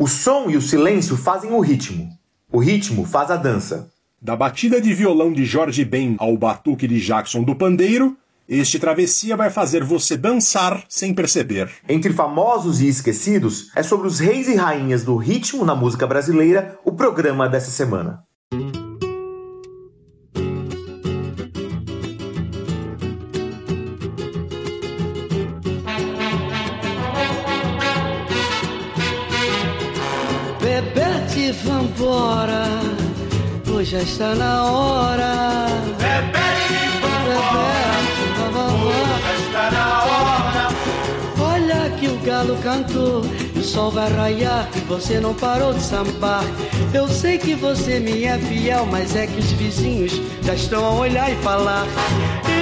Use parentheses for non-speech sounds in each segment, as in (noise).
O som e o silêncio fazem o ritmo. O ritmo faz a dança. Da batida de violão de Jorge Ben ao batuque de Jackson do pandeiro, este travessia vai fazer você dançar sem perceber. Entre famosos e esquecidos, é sobre os reis e rainhas do ritmo na música brasileira o programa dessa semana. Hoje já está na hora. Bebete, vambora, vambora, já está na hora. Olha que o galo cantou, o sol vai raiar e você não parou de sambar. Eu sei que você me é fiel, mas é que os vizinhos já estão a olhar e falar.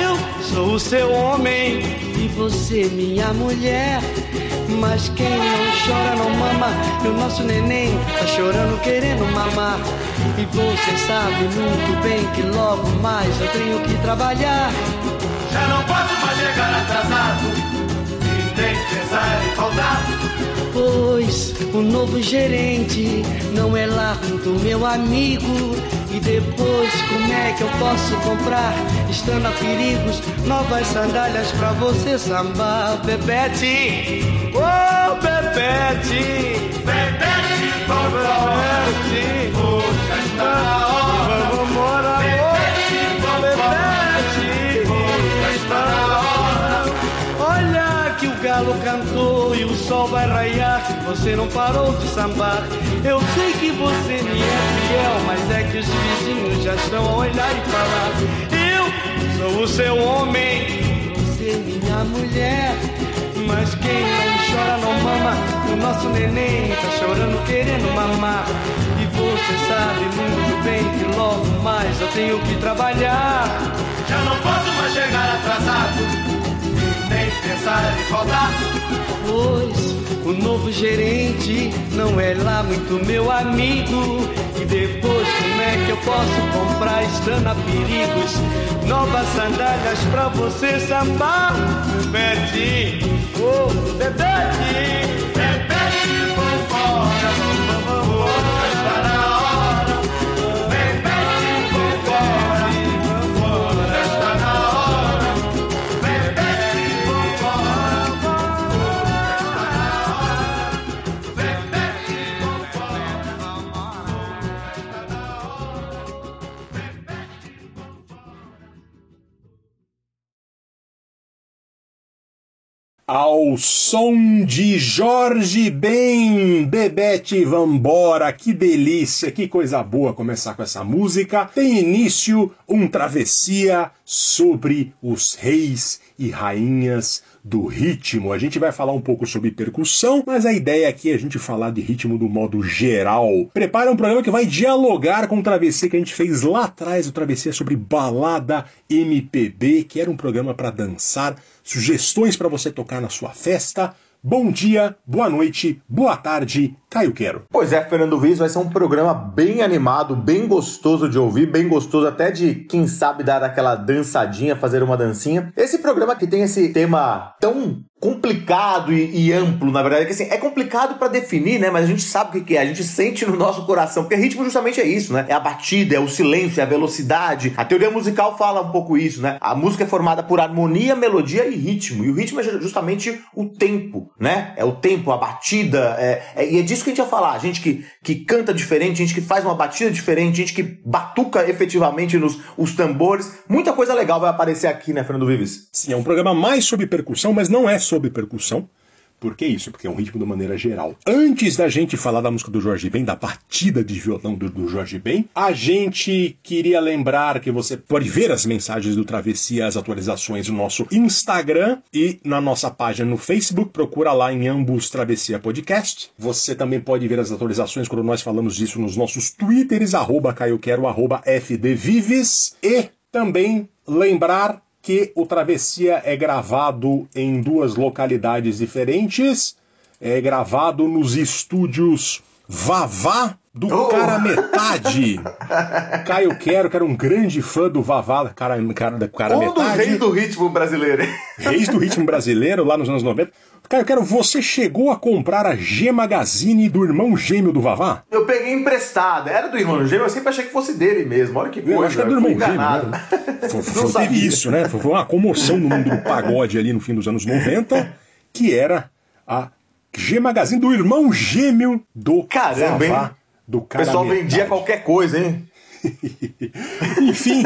Eu sou o seu homem e você minha mulher. Mas quem não chora não mama. E o nosso neném tá chorando querendo mamar. E você sabe muito bem que logo mais eu tenho que trabalhar. Já não posso mais chegar atrasado. E nem pensar em faltar. Pois o novo gerente não é lá do meu amigo e depois como é que eu posso comprar, estando a perigos, novas sandálias pra você sambar, Bebete? Oh, Bebete! Bebete, Bebete! hora. Vamos morar, Bebete! Hoje hora. Olha que o galo cantou e o sol vai raiar. Você não parou de sambar. Eu sei que você me é fiel, mas é que os vizinhos já estão a olhar e falar. Eu sou o seu homem, você minha mulher. Mas quem não chora não mama. O nosso neném tá chorando querendo mamar. E você sabe muito bem que logo mais eu tenho que trabalhar. Já não posso mais chegar atrasado nem pensar em faltar Pois o novo gerente não é lá muito meu amigo. E depois, como é que eu posso comprar, estando a perigos, novas sandálias pra você sambar? Bebete, oh, Bebete, Bebete, vambora, vambora, Ao som de Jorge Ben, Bebete Vambora, que delícia, que coisa boa começar com essa música. Tem início um travessia sobre os reis e rainhas do ritmo. A gente vai falar um pouco sobre percussão, mas a ideia aqui é a gente falar de ritmo do modo geral. Prepara um programa que vai dialogar com o travessia que a gente fez lá atrás, o travessia sobre balada MPB, que era um programa para dançar, sugestões para você tocar na sua festa. Bom dia, boa noite, boa tarde, Caio Quero. Pois é, Fernando Viz, vai ser um programa bem animado, bem gostoso de ouvir, bem gostoso até de, quem sabe, dar aquela dançadinha, fazer uma dancinha. Esse programa que tem esse tema tão complicado e, e amplo, na verdade, que assim, é complicado para definir, né? Mas a gente sabe o que, é, a gente sente no nosso coração, porque ritmo justamente é isso, né? É a batida, é o silêncio, é a velocidade. A teoria musical fala um pouco isso, né? A música é formada por harmonia, melodia e ritmo. E o ritmo é justamente o tempo, né? É o tempo, a batida, é, é, e é disso que a gente vai falar. A gente que, que canta diferente, gente que faz uma batida diferente, gente que batuca efetivamente nos os tambores. Muita coisa legal vai aparecer aqui, né, Fernando Vives? Sim, é um programa mais sobre percussão, mas não é sobre percussão. Por que isso? Porque é um ritmo de maneira geral. Antes da gente falar da música do Jorge Ben, da batida de violão do, do Jorge Ben, a gente queria lembrar que você pode ver as mensagens do Travessia, as atualizações no nosso Instagram e na nossa página no Facebook. Procura lá em ambos Travessia Podcast. Você também pode ver as atualizações quando nós falamos disso nos nossos Twitters, arroba caioquero, arroba fdvives. E também lembrar que o Travessia é gravado em duas localidades diferentes. É gravado nos estúdios Vavá do Oh! Cara (laughs) Metade. Caio Quero, que era um grande fã do Vavá, cara, cara, da Cara Um dos Metade. reis do ritmo brasileiro. (laughs) Reis do ritmo brasileiro, lá nos anos 90. Caio Quero, você chegou a comprar a G Magazine do irmão gêmeo do Vavá? Eu peguei emprestada. Era do irmão gêmeo, eu sempre achei que fosse dele mesmo. Olha que coisa. Eu acho que é do irmão gêmeo, né? Foi, (laughs) foi, teve isso, né? Foi foi uma comoção no mundo do pagode ali no fim dos anos 90, que era a G Magazine do irmão gêmeo do Caramba, hein? Vavá, do O cara pessoal metade. vendia qualquer coisa, hein? (laughs) Enfim,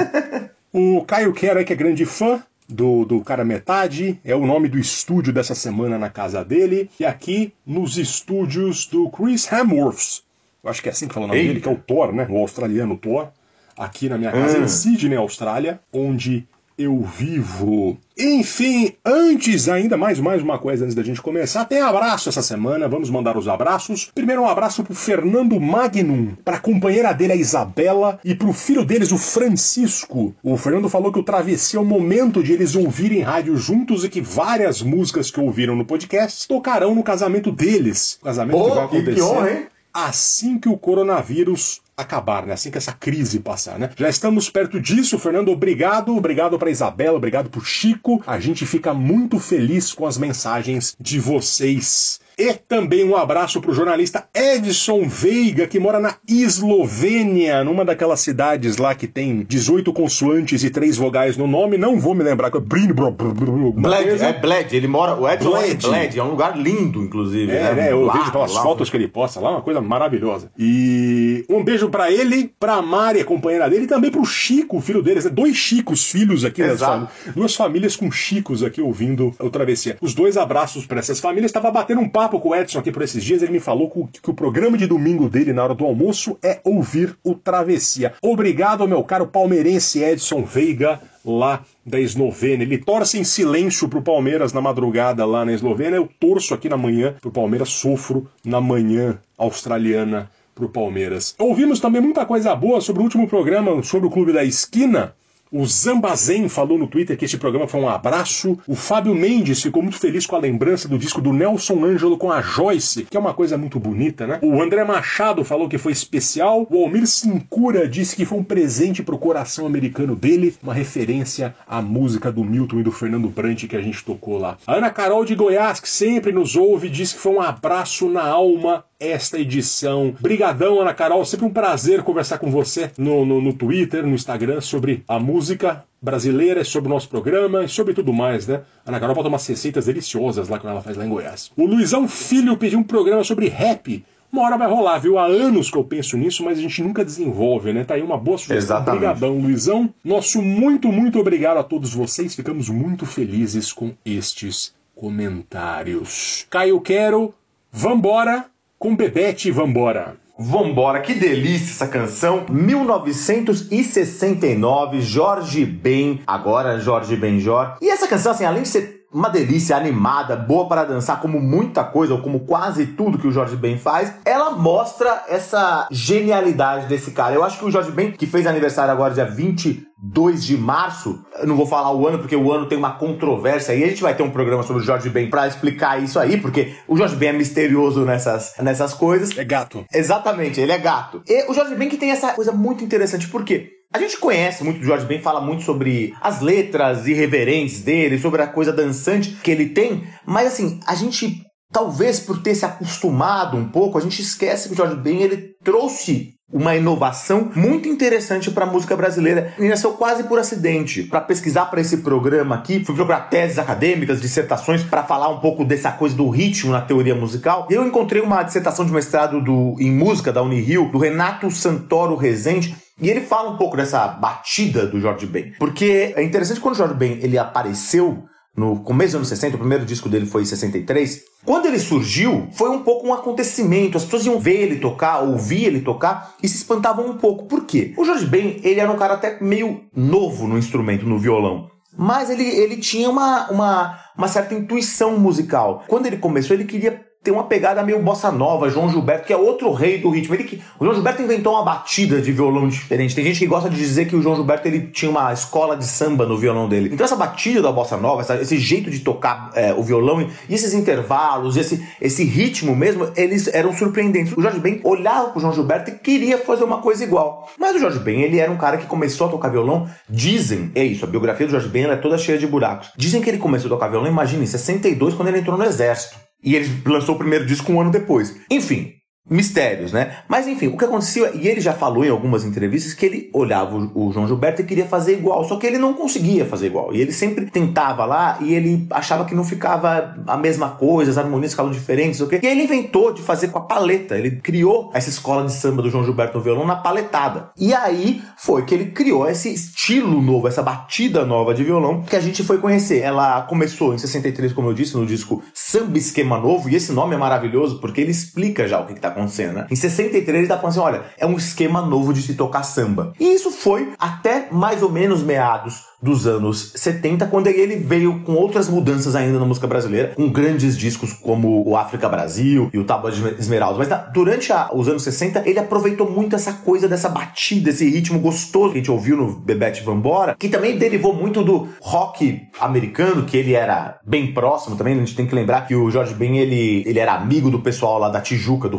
o Caio Quero que é grande fã do, do Cara Metade, é o nome do estúdio dessa semana na casa dele, e aqui nos estúdios do Chris Hemsworth. Eu acho que é assim que fala o nome Eita. dele, que é o Thor, né? O australiano Thor. Aqui na minha casa Hum. em Sydney, Austrália, onde eu vivo. Enfim, antes ainda, mais, mais uma coisa antes da gente começar, tem abraço essa semana, vamos mandar os abraços. Primeiro um abraço pro Fernando Magnum, pra companheira dele, a Isabela, e pro filho deles, o Francisco. O Fernando falou que o Travessia é o momento de eles ouvirem rádio juntos e que várias músicas que ouviram no podcast tocarão no casamento deles. O casamento que vai acontecer que honra, hein? assim que o coronavírus acabar, né? Assim que essa crise passar, né? Já estamos perto disso, Fernando. Obrigado, obrigado para Isabela, obrigado pro Chico. A gente fica muito feliz com as mensagens de vocês. E também um abraço pro jornalista Edson Veiga, que mora na Eslovênia, numa daquelas cidades lá que tem 18 consoantes e três vogais no nome. Não vou me lembrar é Bled, é Bled. Ele mora. O Edson em Bled. Bled. É um lugar lindo, inclusive. É, né? Eu Lá, vejo pelas lá. fotos que ele posta lá, uma coisa maravilhosa. E um beijo pra ele, pra Mari, a companheira dele, e também Chico, o filho deles. né? Dois Chicos, filhos aqui, Exato. fami- duas famílias com Chicos aqui ouvindo o Travessia. Os dois abraços pra essas famílias. Estava batendo um papo com o Edson aqui por esses dias. Ele me falou que, o programa de domingo dele na hora do almoço é ouvir o Travessia. Obrigado meu caro palmeirense Edson Veiga, lá da Eslovênia. Ele torce em silêncio pro Palmeiras na madrugada lá na Eslovênia. Eu torço aqui na manhã pro Palmeiras, sofro na manhã australiana pro Palmeiras. Ouvimos também muita coisa boa sobre o último programa sobre o Clube da Esquina. O Zambazen falou no Twitter que esse programa foi um abraço. O Fábio Mendes ficou muito feliz com a lembrança do disco do Nelson Ângelo com a Joyce, que é uma coisa muito bonita, né? O André Machado falou que foi especial. O Almir Sincura disse que foi um presente pro coração americano dele, uma referência à música do Milton e do Fernando Brant que a gente tocou lá. A Ana Carol de Goiás, que sempre nos ouve, disse que foi um abraço na alma esta edição. Brigadão, Ana Carol. Sempre um prazer conversar com você no, no, no Twitter, no Instagram, sobre a música brasileira, sobre o nosso programa e sobre tudo mais, né? A Ana Carol bota umas receitas deliciosas lá que ela faz lá em Goiás. O Luizão Filho pediu um programa sobre rap. Uma hora vai rolar, viu? Há anos que eu penso nisso, mas a gente nunca desenvolve, né? Tá aí uma boa sugestão. Exatamente. Obrigadão, Luizão. Nosso muito, muito obrigado a todos vocês. Ficamos muito felizes com estes comentários. Caio Quero, vambora com Bebete, vambora. Vambora, que delícia essa canção. 1969, Jorge Ben, agora Jorge Benjor. E essa canção, assim, além de ser uma delícia animada, boa para dançar, como muita coisa, ou como quase tudo que o Jorge Ben faz, ela mostra essa genialidade desse cara. Eu acho que o Jorge Ben, que fez aniversário agora dia 22 de março, eu não vou falar o ano, porque o ano tem uma controvérsia, e a gente vai ter um programa sobre o Jorge Ben para explicar isso aí, porque o Jorge Ben é misterioso nessas, nessas coisas. É gato. Exatamente, ele é gato. E o Jorge Ben que tem essa coisa muito interessante, porque a gente conhece muito do Jorge Ben, fala muito sobre as letras irreverentes dele, sobre a coisa dançante que ele tem, mas assim, a gente, talvez por ter se acostumado um pouco, a gente esquece que o Jorge Ben, ele trouxe uma inovação muito interessante para a música brasileira e nasceu quase por acidente. Para pesquisar para esse programa aqui, fui procurar teses acadêmicas, dissertações para falar um pouco dessa coisa do ritmo na teoria musical. Eu encontrei uma dissertação de mestrado do, em música da Unirio, do Renato Santoro Rezende, e ele fala um pouco dessa batida do Jorge Ben. Porque é interessante quando o Jorge Ben ele apareceu no começo dos anos 60, o primeiro disco dele foi em 63. Quando ele surgiu, foi um pouco um acontecimento. As pessoas iam ver ele tocar, ouvir ele tocar e se espantavam um pouco. Por quê? O Jorge Ben, ele era um cara até meio novo no instrumento, no violão. Mas ele, ele tinha uma, uma, uma certa intuição musical. Quando ele começou, ele queria tem uma pegada meio bossa nova, João Gilberto, que é outro rei do ritmo. Ele que, o João Gilberto inventou uma batida de violão diferente. Tem gente que gosta de dizer que o João Gilberto ele tinha uma escola de samba no violão dele. Então essa batida da bossa nova, essa, esse jeito de tocar é, o violão e esses intervalos, esse, esse ritmo mesmo, eles eram surpreendentes. O Jorge Ben olhava pro João Gilberto e queria fazer uma coisa igual. Mas o Jorge Ben, ele era um cara que começou a tocar violão. Dizem, é isso, a biografia do Jorge Ben é toda cheia de buracos. Dizem que ele começou a tocar violão, imagine, em 62, quando ele entrou no exército. E ele lançou o primeiro disco um ano depois. Enfim, mistérios, né? Mas enfim, o que acontecia, e ele já falou em algumas entrevistas que ele olhava o, João Gilberto e queria fazer igual, só que ele não conseguia fazer igual. E ele sempre tentava lá e ele achava que não ficava a mesma coisa, as harmonias ficavam diferentes, o quê? E aí ele inventou de fazer com a paleta. Ele criou essa escola de samba do João Gilberto no violão na paletada. E aí foi que ele criou esse estilo novo, essa batida nova de violão que a gente foi conhecer. Ela começou em 63, como eu disse, no disco Samba Esquema Novo, e esse nome é maravilhoso porque ele explica já o que, que tá acontecendo, né? Em 63 ele tá falando assim, olha, é um esquema novo de se tocar samba. E isso foi até mais ou menos meados dos anos 70, quando ele veio com outras mudanças ainda na música brasileira, com grandes discos como o África Brasil e o Tábua de Esmeralda. Mas durante a, os anos 60, ele aproveitou muito essa coisa dessa batida, esse ritmo gostoso que a gente ouviu no Bebete Vambora, que também derivou muito do rock americano, que ele era bem próximo também. A gente tem que lembrar que o Jorge Ben, ele, ele era amigo do pessoal lá da Tijuca, do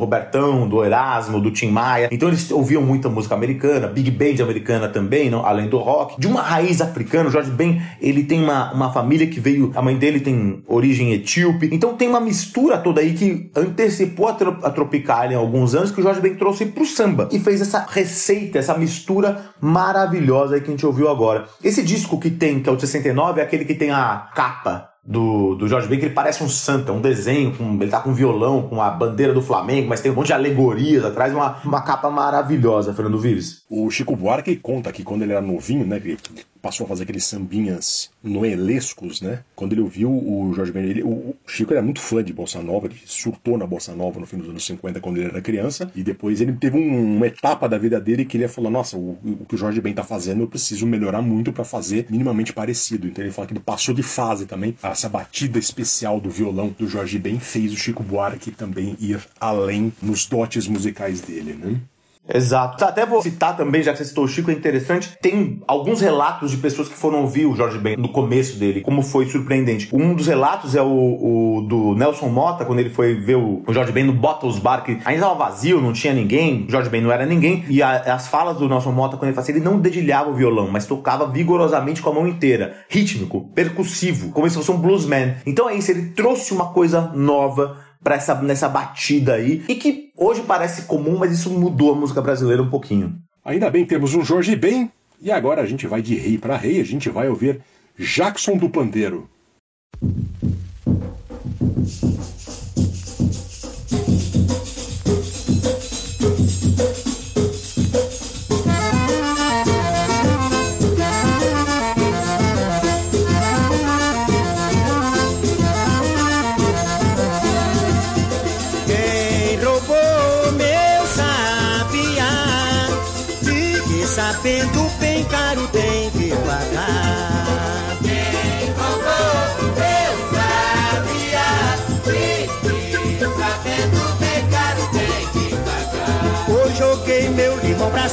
Do Erasmo, do Tim Maia. Então eles ouviam muita música americana, big band americana também, não, além do rock, de uma raiz africana africano. Jorge Ben, ele tem uma, uma família que veio, a mãe dele tem origem etíope. Então tem uma mistura toda aí que antecipou a, a Tropicália em alguns anos que o Jorge Ben trouxe pro samba e fez essa receita, essa mistura maravilhosa aí que a gente ouviu agora. Esse disco que tem, que é o de 69, é aquele que tem a capa do, do Jorge Ben, que ele parece um santa, um desenho, com, ele tá com violão, com a bandeira do Flamengo, mas tem um monte de alegorias atrás, uma, uma capa maravilhosa, Fernando Vives. O Chico Buarque conta que quando ele era novinho, né, que passou a fazer aqueles sambinhas noelescos, né? Quando ele ouviu o Jorge Ben, ele, o Chico era muito fã de bossa nova, ele surtou na bossa nova no fim dos anos 50 quando ele era criança, e depois ele teve um, uma etapa da vida dele que ele falou: "Nossa, o, o que o Jorge Ben tá fazendo, eu preciso melhorar muito para fazer minimamente parecido". Então ele fala que ele passou de fase também. Essa batida especial do violão do Jorge Ben fez o Chico Buarque também ir além nos dotes musicais dele, né? Exato. Até vou citar também, já que você citou o Chico, é interessante. Tem alguns relatos de pessoas que foram ouvir o Jorge Ben no começo dele, como foi surpreendente. Um dos relatos é o, o do Nelson Mota, quando ele foi ver o, o Jorge Ben no Bottles Bar, que ainda estava vazio, não tinha ninguém, o Jorge Ben não era ninguém. E a, as falas do Nelson Mota, quando ele fazia, ele não dedilhava o violão, mas tocava vigorosamente com a mão inteira. Rítmico, percussivo, como se fosse um bluesman. Então é isso, ele trouxe uma coisa nova para essa nessa batida aí e que hoje parece comum, mas isso mudou a música brasileira um pouquinho. Ainda bem temos um Jorge Ben e agora a gente vai de rei para rei, a gente vai ouvir Jackson do Pandeiro.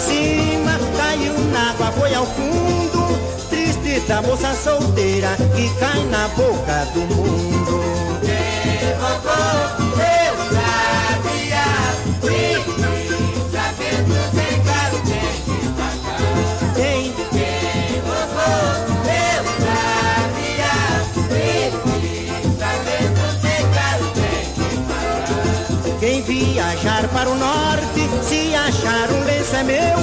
Cima, caiu na água, foi ao fundo. Triste da moça solteira que cai na boca do mundo. Roubou meu para o norte, se achar um lenço é meu.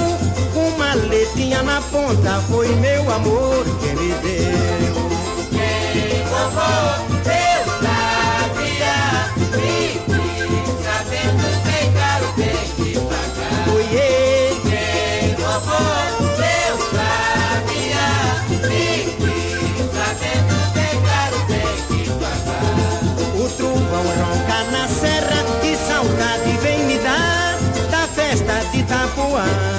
Uma letrinha na ponta foi meu amor que me deu. Roubou time.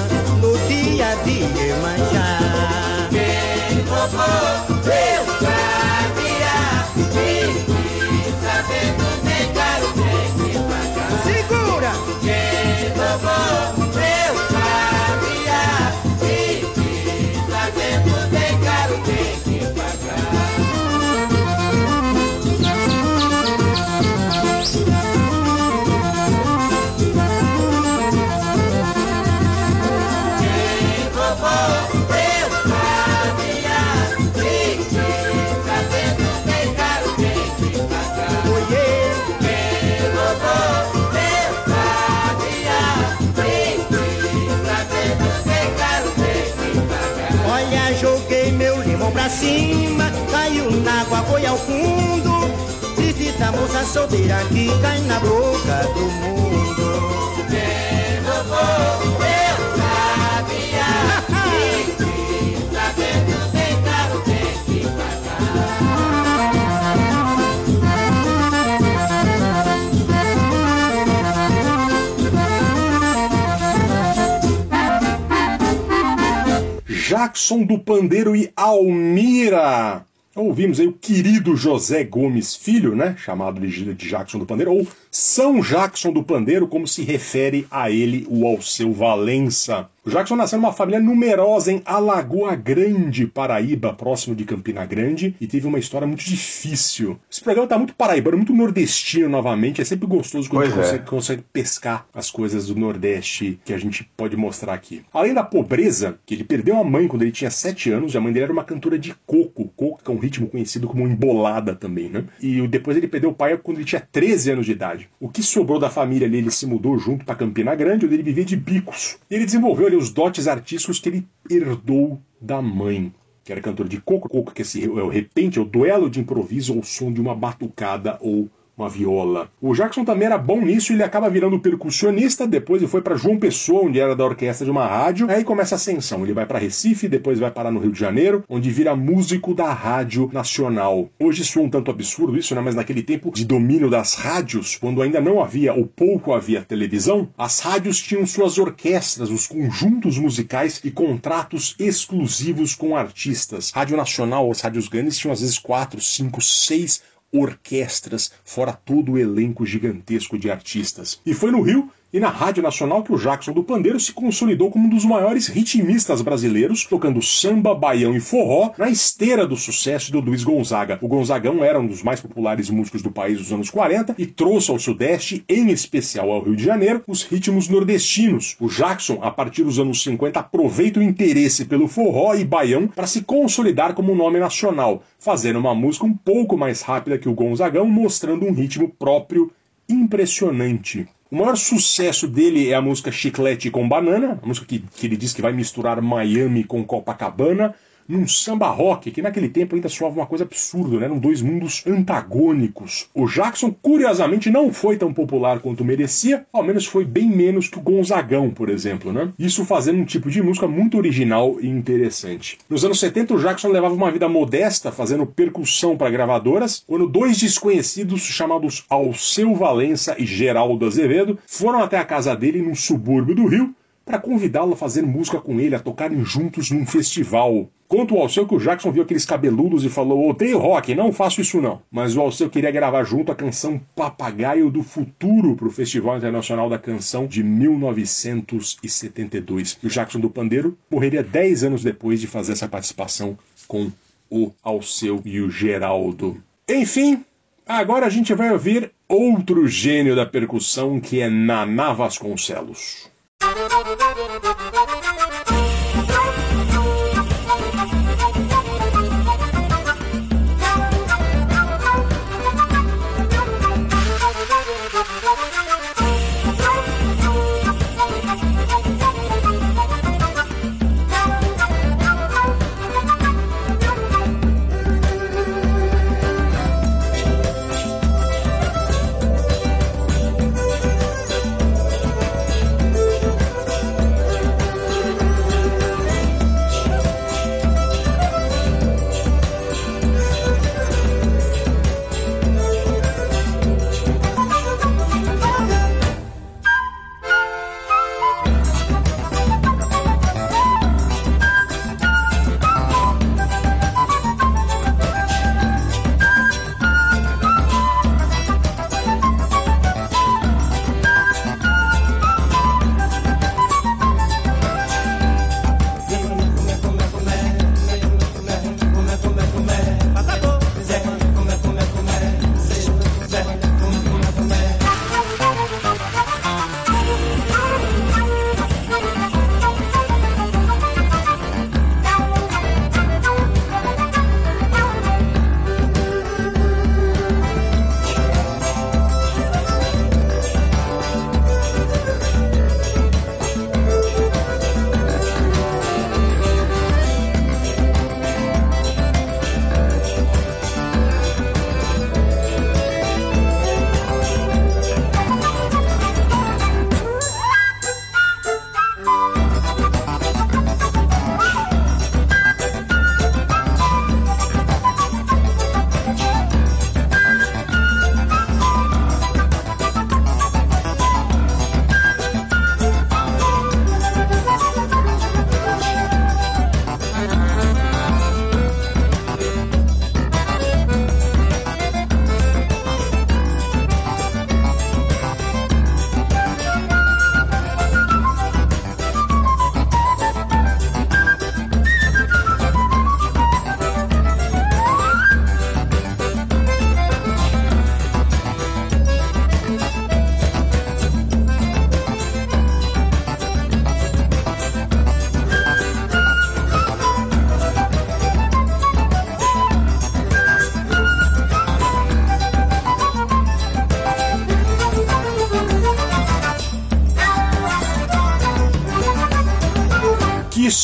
Foi ao fundo. Triste da moça solteira que cai na boca do mundo. Vovô, eu sabia bem caro tem que pagar. Jackson do Pandeiro e Almira. Ouvimos aí o querido José Gomes Filho, né? Chamado de Jackson do Pandeiro, ou São Jackson do Pandeiro, como se refere a ele o Alceu Valença. Jackson nasceu numa família numerosa em Alagoa Grande, Paraíba, próximo de Campina Grande, e teve uma história muito difícil. Esse programa tá muito paraibano, muito nordestino novamente. É sempre gostoso quando a gente Pois é. consegue, consegue pescar as coisas do Nordeste que a gente pode mostrar aqui. Além da pobreza, que ele perdeu a mãe quando ele tinha 7 anos, e a mãe dele era uma cantora de coco. Coco que é um ritmo conhecido como embolada também, né? E depois ele perdeu o pai quando ele tinha 13 anos de idade. O que sobrou da família ali, ele se mudou junto para Campina Grande, onde ele vivia de bicos. E ele desenvolveu ali os dotes artísticos que ele herdou da mãe. Que era cantor de coco, coco que é é o repente, é o duelo de improviso ou som de uma batucada ou uma viola. O Jackson também era bom nisso, ele acaba virando percussionista, depois ele foi para João Pessoa, onde era da orquestra de uma rádio, aí começa a ascensão. Ele vai para Recife, depois vai parar no Rio de Janeiro, onde vira músico da Rádio Nacional. Hoje soa um tanto absurdo isso, né? Mas naquele tempo de domínio das rádios, quando ainda não havia ou pouco havia televisão, as rádios tinham suas orquestras, os conjuntos musicais e contratos exclusivos com artistas. Rádio Nacional, as rádios grandes tinham às vezes quatro, cinco, seis orquestras, fora todo o elenco gigantesco de artistas. E foi no Rio e na Rádio Nacional que o Jackson do Pandeiro se consolidou como um dos maiores ritmistas brasileiros, tocando samba, baião e forró na esteira do sucesso do Luiz Gonzaga. O Gonzagão era um dos mais populares músicos do país dos anos 40 e trouxe ao Sudeste, em especial ao Rio de Janeiro, os ritmos nordestinos. O Jackson, a partir dos anos 50, aproveita o interesse pelo forró e baião para se consolidar como um nome nacional, fazendo uma música um pouco mais rápida que o Gonzagão, mostrando um ritmo próprio impressionante. O maior sucesso dele é a música Chiclete com Banana, a música que, que ele diz que vai misturar Miami com Copacabana, num samba rock, que naquele tempo ainda soava uma coisa absurda, né? eram dois mundos antagônicos. O Jackson, curiosamente, não foi tão popular quanto merecia, ao menos foi bem menos que o Gonzagão, por exemplo, né? Isso fazendo um tipo de música muito original e interessante. Nos anos 70, o Jackson levava uma vida modesta, fazendo percussão para gravadoras, quando dois desconhecidos chamados Alceu Valença e Geraldo Azevedo foram até a casa dele num subúrbio do Rio para convidá-lo a fazer música com ele, a tocarem juntos num festival. Conta o Alceu que o Jackson viu aqueles cabeludos e falou: odeio rock, não faço isso não. Mas o Alceu queria gravar junto a canção Papagaio do Futuro para o Festival Internacional da Canção de 1972. E o Jackson do Pandeiro morreria 10 anos depois de fazer essa participação com o Alceu e o Geraldo. Enfim, agora a gente vai ouvir outro gênio da percussão que é Naná Vasconcelos. Que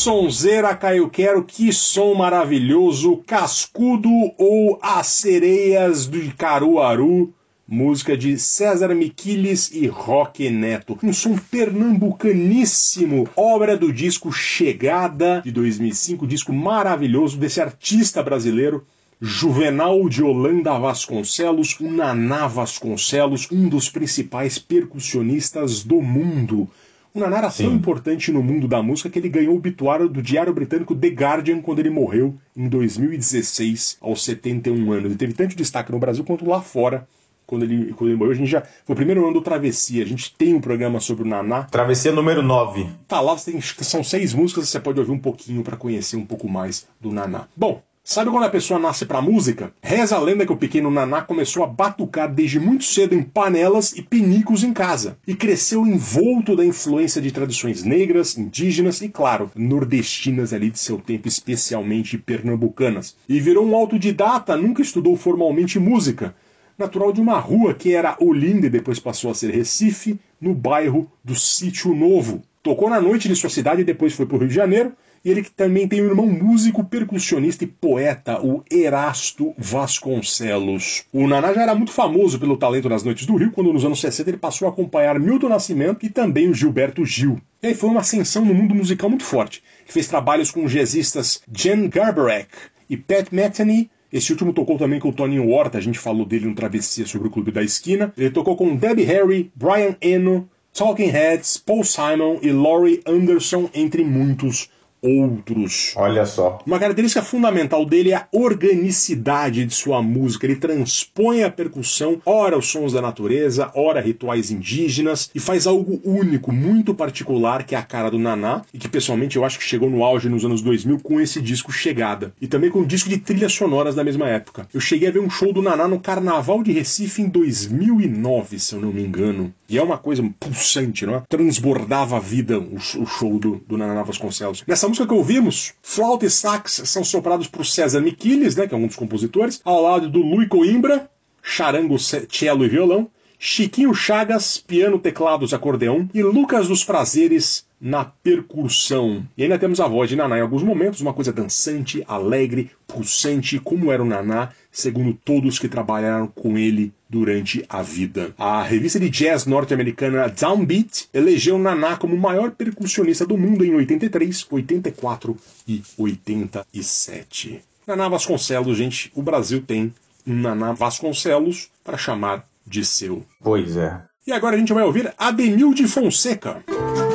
sonzeira, Caio Quero, que som maravilhoso, Cascudo ou As Sereias de Caruaru, música de César Miquiles e Roque Neto. Um som pernambucaníssimo, obra do disco Chegada de 2005, disco maravilhoso desse artista brasileiro Juvenal de Holanda Vasconcelos, o Naná Vasconcelos, um dos principais percussionistas do mundo. O Naná era tão importante no mundo da música que ele ganhou o obituário do diário britânico The Guardian quando ele morreu em 2016, aos 71 anos. Ele teve tanto destaque no Brasil quanto lá fora. Quando ele, quando ele morreu, a gente já. Foi o primeiro ano do Travessia. A gente tem um programa sobre o Naná. Travessia número 9. Tá lá, tem, são seis músicas, você pode ouvir um pouquinho para conhecer um pouco mais do Naná. Bom, Sabe quando a pessoa nasce pra música? Reza a lenda que o pequeno Naná começou a batucar desde muito cedo em panelas e pinicos em casa. E cresceu envolto da influência de tradições negras, indígenas e, claro, nordestinas ali de seu tempo, especialmente pernambucanas. E virou um autodidata, nunca estudou formalmente música. Natural de uma rua que era Olinda e depois passou a ser Recife, no bairro do Sítio Novo. Tocou na noite de sua cidade e depois foi para o Rio de Janeiro e ele também tem um irmão músico, percussionista e poeta, o Erasto Vasconcelos. O Naná já era muito famoso pelo talento nas noites do Rio, quando nos anos 60 ele passou a acompanhar Milton Nascimento e também o Gilberto Gil. E aí foi uma ascensão no mundo musical muito forte. Ele fez trabalhos com jazzistas Jen Garbarek e Pat Metheny, esse último tocou também com o Toninho Horta, a gente falou dele no Travessia sobre o Clube da Esquina. Ele tocou com Debbie Harry, Brian Eno, Talking Heads, Paul Simon e Laurie Anderson, entre muitos outros. Olha só. Uma característica fundamental dele é a organicidade de sua música. Ele transpõe a percussão, ora os sons da natureza, ora rituais indígenas, e faz algo único, muito particular, que é a cara do Naná, e que pessoalmente eu acho que chegou no auge nos anos 2000 com esse disco Chegada. E também com o disco de trilhas sonoras da mesma época. Eu cheguei a ver um show do Naná no Carnaval de Recife em 2009, se eu não me engano. E é uma coisa pulsante, não é? Transbordava a vida o, o show do, do Naná Vasconcelos. Nessa música que ouvimos, flauta e sax são soprados por César Miquiles, né, que é um dos compositores, ao lado do Lui Coimbra, charango, cello e violão, Chiquinho Chagas, piano, teclados, acordeão e Lucas dos Prazeres na percussão. E ainda temos a voz de Naná em alguns momentos, uma coisa dançante, alegre, pulsante, como era o Naná, segundo todos que trabalharam com ele durante a vida. A revista de jazz norte-americana Downbeat elegeu Naná como o maior percussionista do mundo em 83, 84 e 87. Naná Vasconcelos, gente, o Brasil tem um Naná Vasconcelos para chamar de seu. Pois é. E agora a gente vai ouvir Ademil de Fonseca. Quando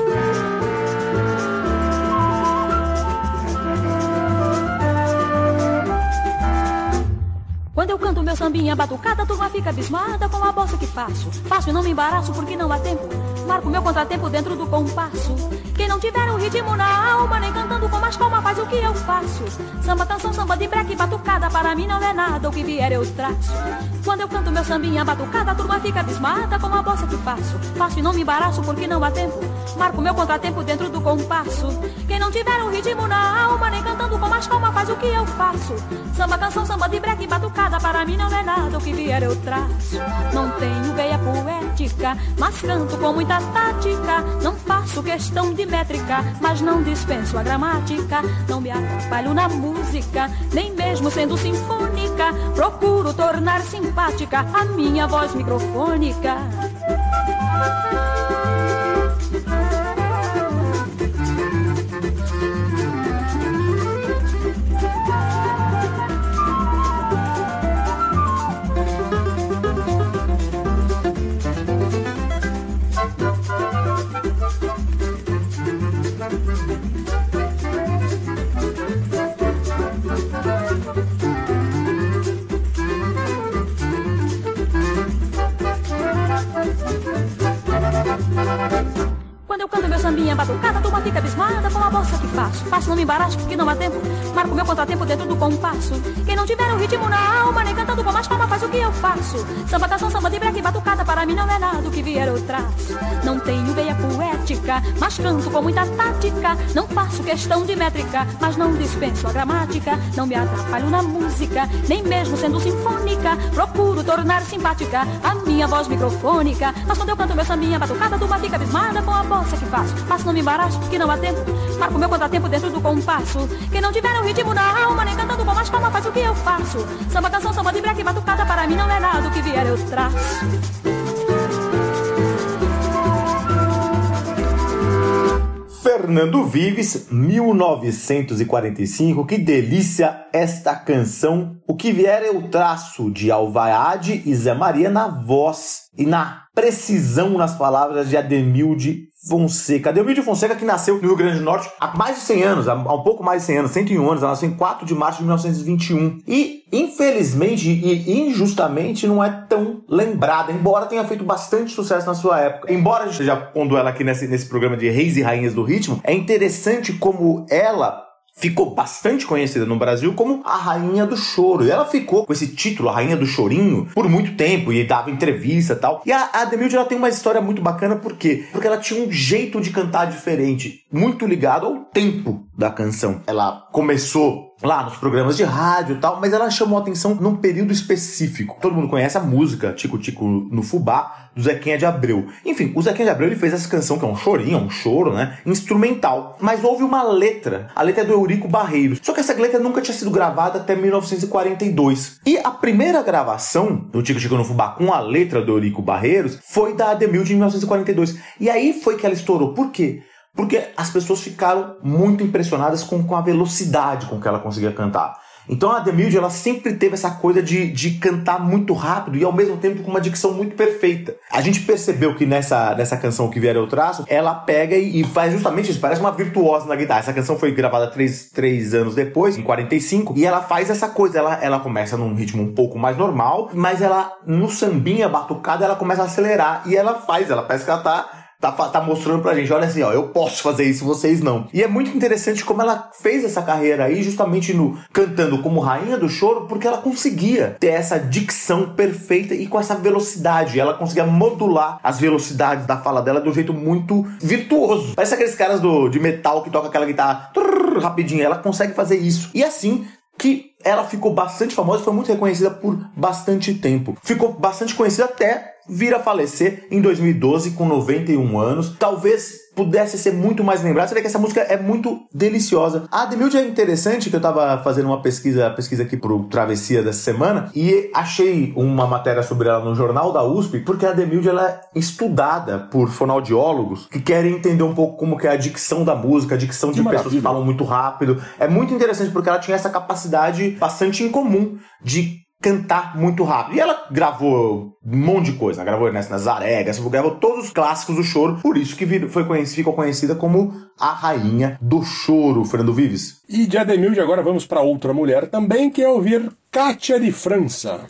meu sambinha batucada, a turma fica abismada com a bossa que faço. Faço e não me embaraço porque não há tempo. Marco meu contratempo dentro do compasso. Quem não tiver um ritmo na alma, nem cantando com mais calma, faz o que eu faço. Samba, canção, samba de breque, batucada, para mim não é nada, o que vier eu traço. Quando eu canto meu sambinha batucada, a turma fica abismada com a bossa que faço. Faço e não me embaraço porque não há tempo. Marco meu contratempo dentro do compasso. Quem não tiver um ritmo na alma, nem cantando com mais calma, faz o que eu faço. Samba, canção, samba de breque, batucada, para mim não é nada, o que vier eu traço. Não tenho veia poética, mas canto com muita tática. Não faço questão de métrica, mas não dispenso a gramática. Não me atrapalho na música, nem mesmo sendo sinfônica. Procuro tornar simpática a minha voz microfônica. Eu canto meu sambinha batucada, a turma fica abismada com a bossa que faço. Faço, não me embaraço porque não há tempo. Marco meu contratempo dentro do compasso. Quem não tiver um ritmo na alma, nem cantando com mais calma, faz o que eu faço. Samba, canção, samba de breque, batucada, para mim não é nada o que vier eu traço. Não tenho veia poética, mas canto com muita tática. Não faço questão de métrica, mas não dispenso a gramática. Não me atrapalho na música, nem mesmo sendo sinfônica. Procuro tornar simpática a minha voz microfônica. Mas quando eu canto meu sambinha batucada, a turma fica abismada com a bossa que faço. Faço, não me embaraço, porque não há tempo. Marco meu contratempo dentro do compasso. Quem não tiver um ritmo na alma, nem cantando com mais calma, faz o que eu faço. Samba, canção, samba de break, batucada, para mim não é nada o que vier eu traço. Fernando Vives, 1945. Que delícia esta canção. O que vier é o traço de Alvaiade e Zé Maria na voz e na precisão nas palavras de Ademilde Fonseca. Ademilde Fonseca que nasceu no Rio Grande do Norte há mais de 100 anos, há um pouco mais de 100 anos, 101 anos, ela nasceu em 4 de março de 1921. E, infelizmente e injustamente, não é tão lembrada, embora tenha feito bastante sucesso na sua época. Embora a gente já pondo ela aqui nesse, nesse programa de Reis e Rainhas do Ritmo, é interessante como ela ficou bastante conhecida no Brasil como a Rainha do Choro. E ela ficou com esse título, a Rainha do Chorinho, por muito tempo e dava entrevista e tal. E a Ademilde ela tem uma história muito bacana, por quê? Porque ela tinha um jeito de cantar diferente, muito ligado ao tempo da canção. Ela começou lá nos programas de rádio e tal, mas ela chamou atenção num período específico. Todo mundo conhece a música Tico Tico no Fubá, do Zequinha de Abreu. Enfim, o Zequinha de Abreu ele fez essa canção que é um chorinho, um choro, né? Instrumental. Mas houve uma letra. A letra é do Eurico Barreiros. Só que essa letra nunca tinha sido gravada até 1942. E a primeira gravação do Tico Tico no Fubá com a letra do Eurico Barreiros foi da Ademilde em 1942. E aí foi que ela estourou. Por quê? Porque as pessoas ficaram muito impressionadas com, com a velocidade com que ela conseguia cantar. Então a Ademilde ela sempre teve essa coisa de, de cantar muito rápido e ao mesmo tempo com uma dicção muito perfeita. A gente percebeu que nessa, nessa canção que vier eu traço, ela pega e, e, faz justamente isso, parece uma virtuosa na guitarra. Essa canção foi gravada três, três anos depois, em 45, e ela faz essa coisa, ela, ela começa num ritmo um pouco mais normal, mas ela, no sambinha batucada, ela começa a acelerar e ela faz, ela parece que ela tá tá, tá mostrando pra gente, olha assim, ó, eu posso fazer isso, vocês não. E é muito interessante como ela fez essa carreira aí, justamente no cantando como rainha do choro, porque ela conseguia ter essa dicção perfeita e com essa velocidade. Ela conseguia modular as velocidades da fala dela de um jeito muito virtuoso. Parece aqueles caras do, de metal que toca aquela guitarra trrr, rapidinho. Ela consegue fazer isso. E assim que ela ficou bastante famosa, foi muito reconhecida por bastante tempo. Ficou bastante conhecida até vir a falecer em 2012 com 91 anos. Talvez pudesse ser muito mais lembrado, você vê que essa música é muito deliciosa. A Ademilde é interessante que eu tava fazendo uma pesquisa, pesquisa aqui pro Travessia dessa semana e achei uma matéria sobre ela no jornal da USP, porque a Ademilde ela é estudada por fonoaudiólogos que querem entender um pouco como que é a dicção da música, a dicção de Que pessoas que maravilha. falam muito rápido. É muito interessante porque ela tinha essa capacidade bastante incomum de cantar muito rápido. E ela gravou um monte de coisa. Ela gravou Ernesto Nazaré, gravou todos os clássicos do choro. Por isso que foi conhecida, ficou conhecida como a rainha do choro, Fernando Vives. E de Ademilde agora vamos para outra mulher também, que é ouvir Kátia de França.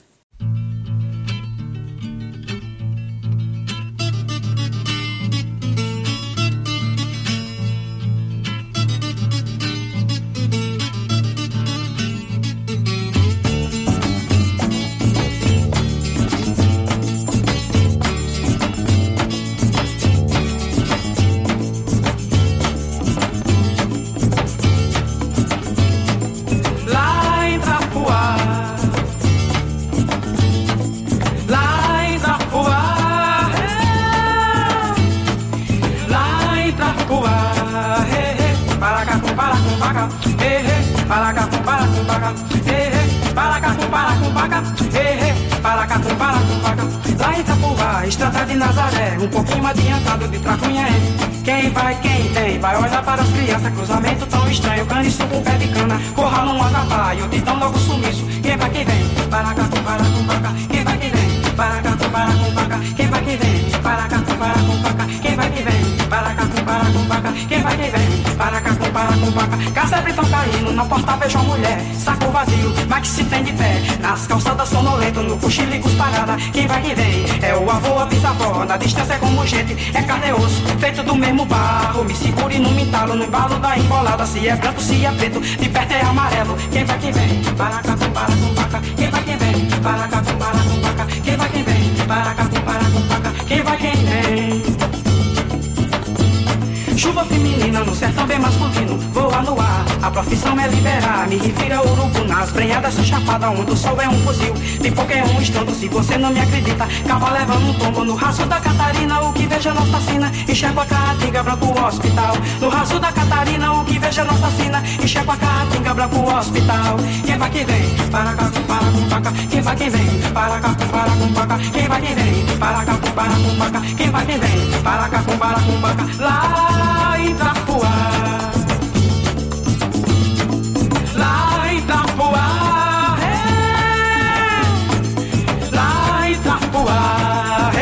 Quem vai, quem vem, paracatu, paracum, paca Casebre tão caindo, na porta vejo a mulher. Saco vazio, mas que se tem de pé. Nas calçadas sonolento, no cochilicos parada Quem vai, quem vem, é o avô, a bisavó. Na distância é como gente, é carne e osso. Feito do mesmo barro, me segure no mentalo No embalo da embolada, se é branco, se é preto De perto é amarelo, quem vai, quem vem? Paracatu, paracum, paca Quem vai, quem vem, paracatu, paracum, paca Quem vai, quem vem, paracatu, paracum, paca Quem vai, quem Chuva feminina no sertão bem masculino, voa no ar. A profissão é liberar, me revira urubu nas brenhadas sem chapada, onde o sol é um fuzil. Pipoca é um estrondo, se você não me acredita. Cava levando um tombo no raço da Catarina, o que veja não fascina. Enxergo a caatinga branco hospital. No raço da Catarina, o que veja não fascina. Enxergo a caatinga branco hospital. Quem vai que vem? Para cá, para com paca. Quem vai quem vem? Para cá, para com paca. Quem vai quem vem? Para cá, para com paca. Quem vai quem vem? Para cá, para com paca. Lá em Itapuá. Lá em Itapuá. é. Lá em Itapuá. é,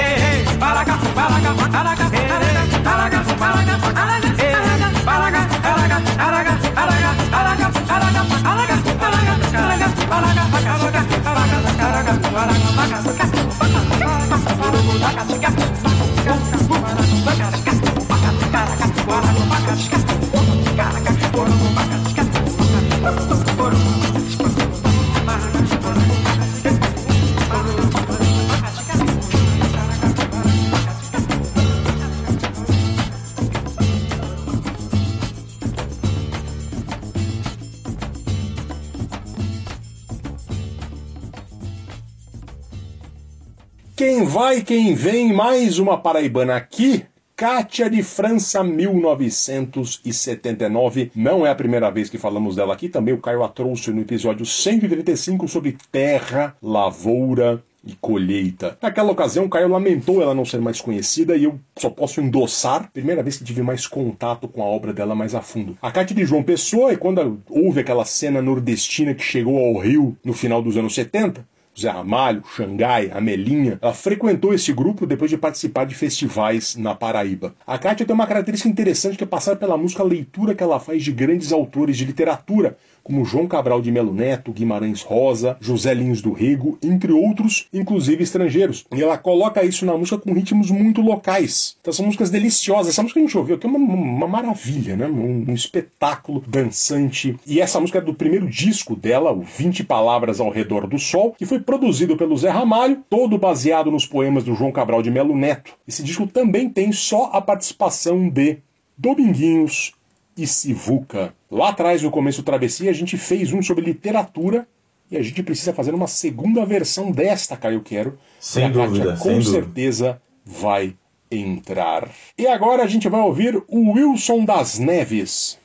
vai, quem vem, mais uma paraibana aqui. Kátia de França, 1979. Não é a primeira vez que falamos dela aqui, também o Caio a trouxe no episódio 135 sobre terra, lavoura e colheita. Naquela ocasião, o Caio lamentou ela não ser mais conhecida e eu só posso endossar. Primeira vez que tive mais contato com a obra dela mais a fundo. A Cátia de João Pessoa, e quando houve aquela cena nordestina que chegou ao Rio no final dos anos 70, Zé Ramalho, Xangai, Amelinha, ela frequentou esse grupo depois de participar de festivais na Paraíba. A Kátia tem uma característica interessante que é passar pela música a leitura que ela faz de grandes autores de literatura, como João Cabral de Melo Neto, Guimarães Rosa, José do Rego, entre outros, inclusive estrangeiros. E ela coloca isso na música com ritmos muito locais. Então são músicas deliciosas. Essa música que a gente ouviu aqui é uma, uma maravilha, né? Um, um espetáculo dançante. E essa música é do primeiro disco dela, o 20 Palavras ao Redor do Sol, que foi produzido pelo Zé Ramalho, todo baseado nos poemas do João Cabral de Melo Neto. Esse disco também tem só a participação de Dominguinhos e Sivuca. Lá atrás, no começo do Travessia, a gente fez um sobre literatura e a gente precisa fazer uma segunda versão desta, Caio Quero. Sem E a Kátia, dúvida, com sem dúvida. certeza vai entrar. E agora a gente vai ouvir o Wilson das Neves.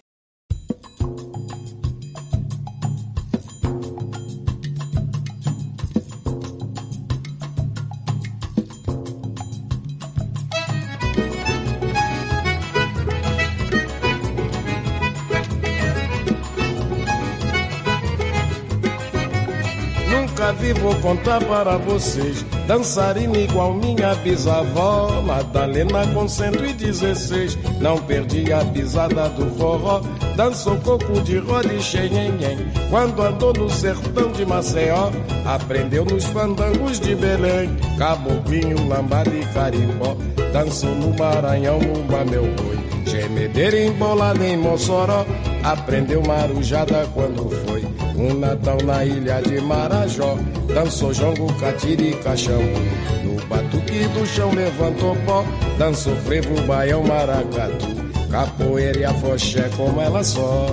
Vou contar para vocês. Dançarina igual minha bisavó, Madalena com 116. Não perdi a pisada do forró, dançou coco de roda e xenhenhen. Quando andou no sertão de Maceió, aprendeu nos fandangos de Belém. Caboclinho, lambada e carimbó, dançou no Maranhão, mumba meu boi. Gemedeira embolada em Mossoró, aprendeu marujada quando foi. Um Natal na ilha de Marajó, dançou jongo, catira e caxambu. No batuque do chão levantou pó, dançou frevo, baião, maracatu. Capoeira e afoxé como ela só.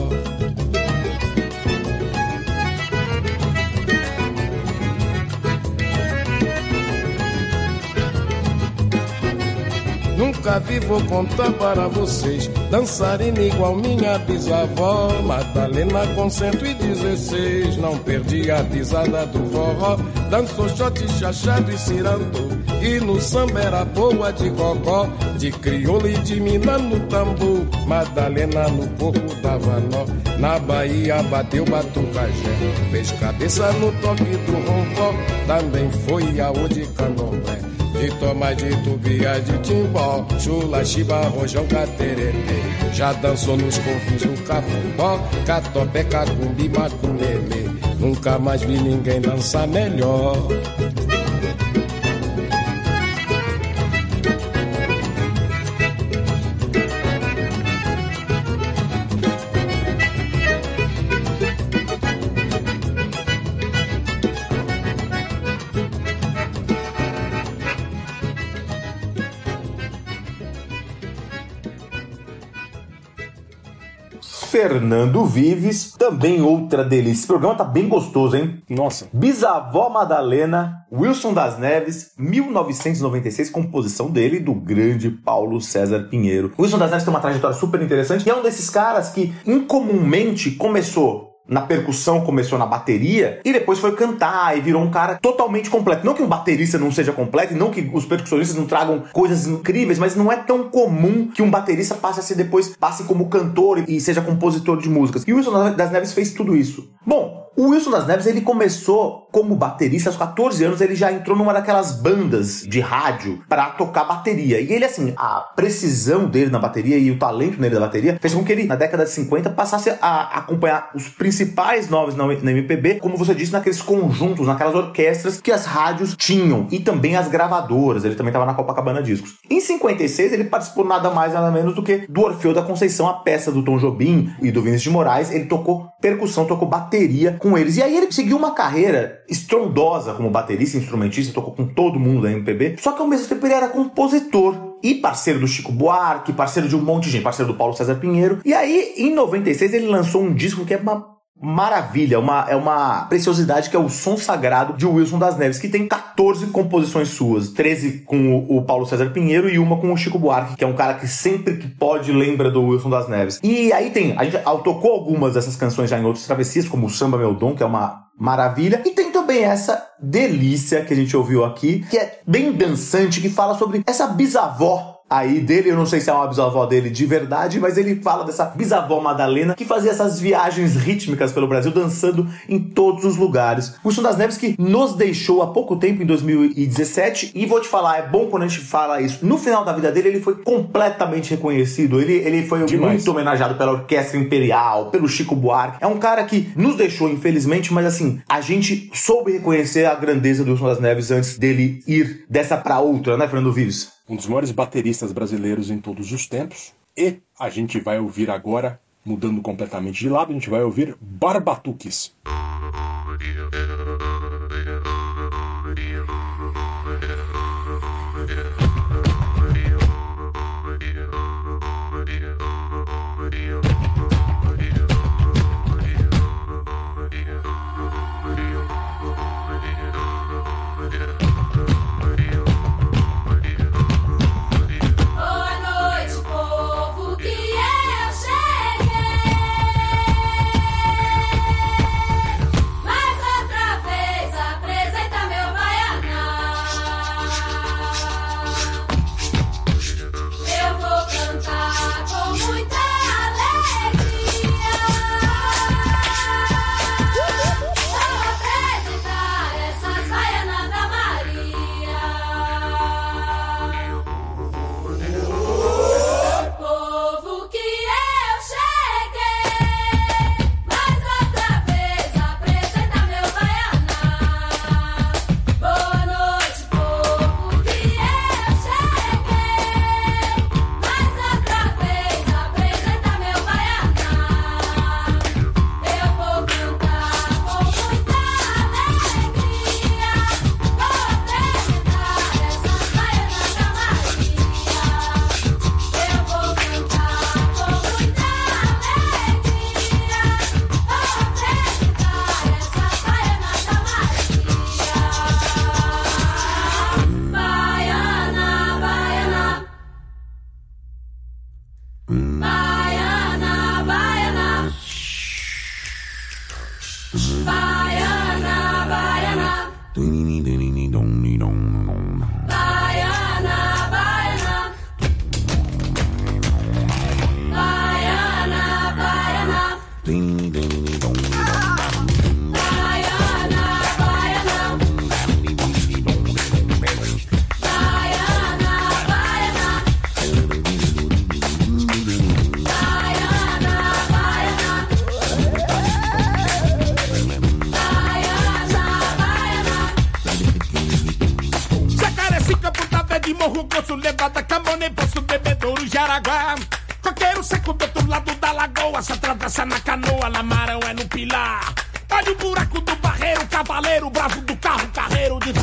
Nunca vi, vou contar para vocês. Dançarina igual minha bisavó, Madalena com 116. Não perdi a pisada do forró, dançou shot, chachado e cirando. E no samba era boa de gogó, de crioula e de mina no tambor. Madalena no corpo dava nó, na Bahia bateu batucajé. Fez cabeça no toque do roncó, também foi a de candomblé. De toma de tubia de timbó, chula, chiba, rojão, caterete. Já dançou nos confins do cafumbó, catopé, cacumbi, maculele. Nunca mais vi ninguém dançar melhor. Fernando Vives, também outra delícia. Esse programa tá bem gostoso, hein? Nossa. Bisavó Madalena, Wilson das Neves, 1996, composição dele do grande Paulo César Pinheiro. Wilson das Neves tem uma trajetória super interessante e é um desses caras que incomumente começou na percussão, começou na bateria e depois foi cantar e virou um cara totalmente completo. Não que um baterista não seja completo, não que os percussionistas não tragam coisas incríveis, mas não é tão comum que um baterista passe a ser depois, passe como cantor e seja compositor de músicas. E o Wilson das Neves fez tudo isso. Bom, o Wilson das Neves, ele começou como baterista aos 14 anos, ele já entrou numa daquelas bandas de rádio para tocar bateria. E ele, assim, a precisão dele na bateria e o talento nele da bateria fez com que ele, na década de 50, passasse a acompanhar os principais nomes na MPB, como você disse, naqueles conjuntos, naquelas orquestras que as rádios tinham e também as gravadoras. Ele também estava na Copacabana Discos. Em 56, ele participou nada mais nada menos do que do Orfeu da Conceição, a peça do Tom Jobim e do Vinícius de Moraes. Ele tocou percussão, tocou bateria com eles. E aí ele seguiu uma carreira estrondosa como baterista, instrumentista, tocou com todo mundo da MPB. Só que ao mesmo tempo ele era compositor e parceiro do Chico Buarque, parceiro de um monte de gente, parceiro do Paulo César Pinheiro. E aí, em 96, ele lançou um disco que é uma maravilha, uma, é uma preciosidade que é o Som Sagrado de Wilson das Neves, que tem 14 composições suas, 13 com o, o, Paulo César Pinheiro e uma com o Chico Buarque, que é um cara que sempre que pode lembra do Wilson das Neves. E aí tem, a gente tocou algumas dessas canções já em outras travessias, como o Samba Meu Dom, que é uma maravilha, e tem também essa delícia que a gente ouviu aqui, que é bem dançante, que fala sobre essa bisavó aí dele, eu não sei se é uma bisavó dele de verdade, mas ele fala dessa bisavó Madalena que fazia essas viagens rítmicas pelo Brasil, dançando em todos os lugares. Wilson das Neves que nos deixou há pouco tempo, em 2017, e vou te falar, é bom quando a gente fala isso. No final da vida dele, ele foi completamente reconhecido, ele, ele foi Demais. muito homenageado pela Orquestra Imperial, pelo Chico Buarque. É um cara que nos deixou, infelizmente, mas assim, a gente soube reconhecer a grandeza do Wilson das Neves antes dele ir dessa pra outra, né, Fernando Vives? Um dos maiores bateristas brasileiros em todos os tempos. E a gente vai ouvir agora, mudando completamente de lado, a gente vai ouvir Barbatuques.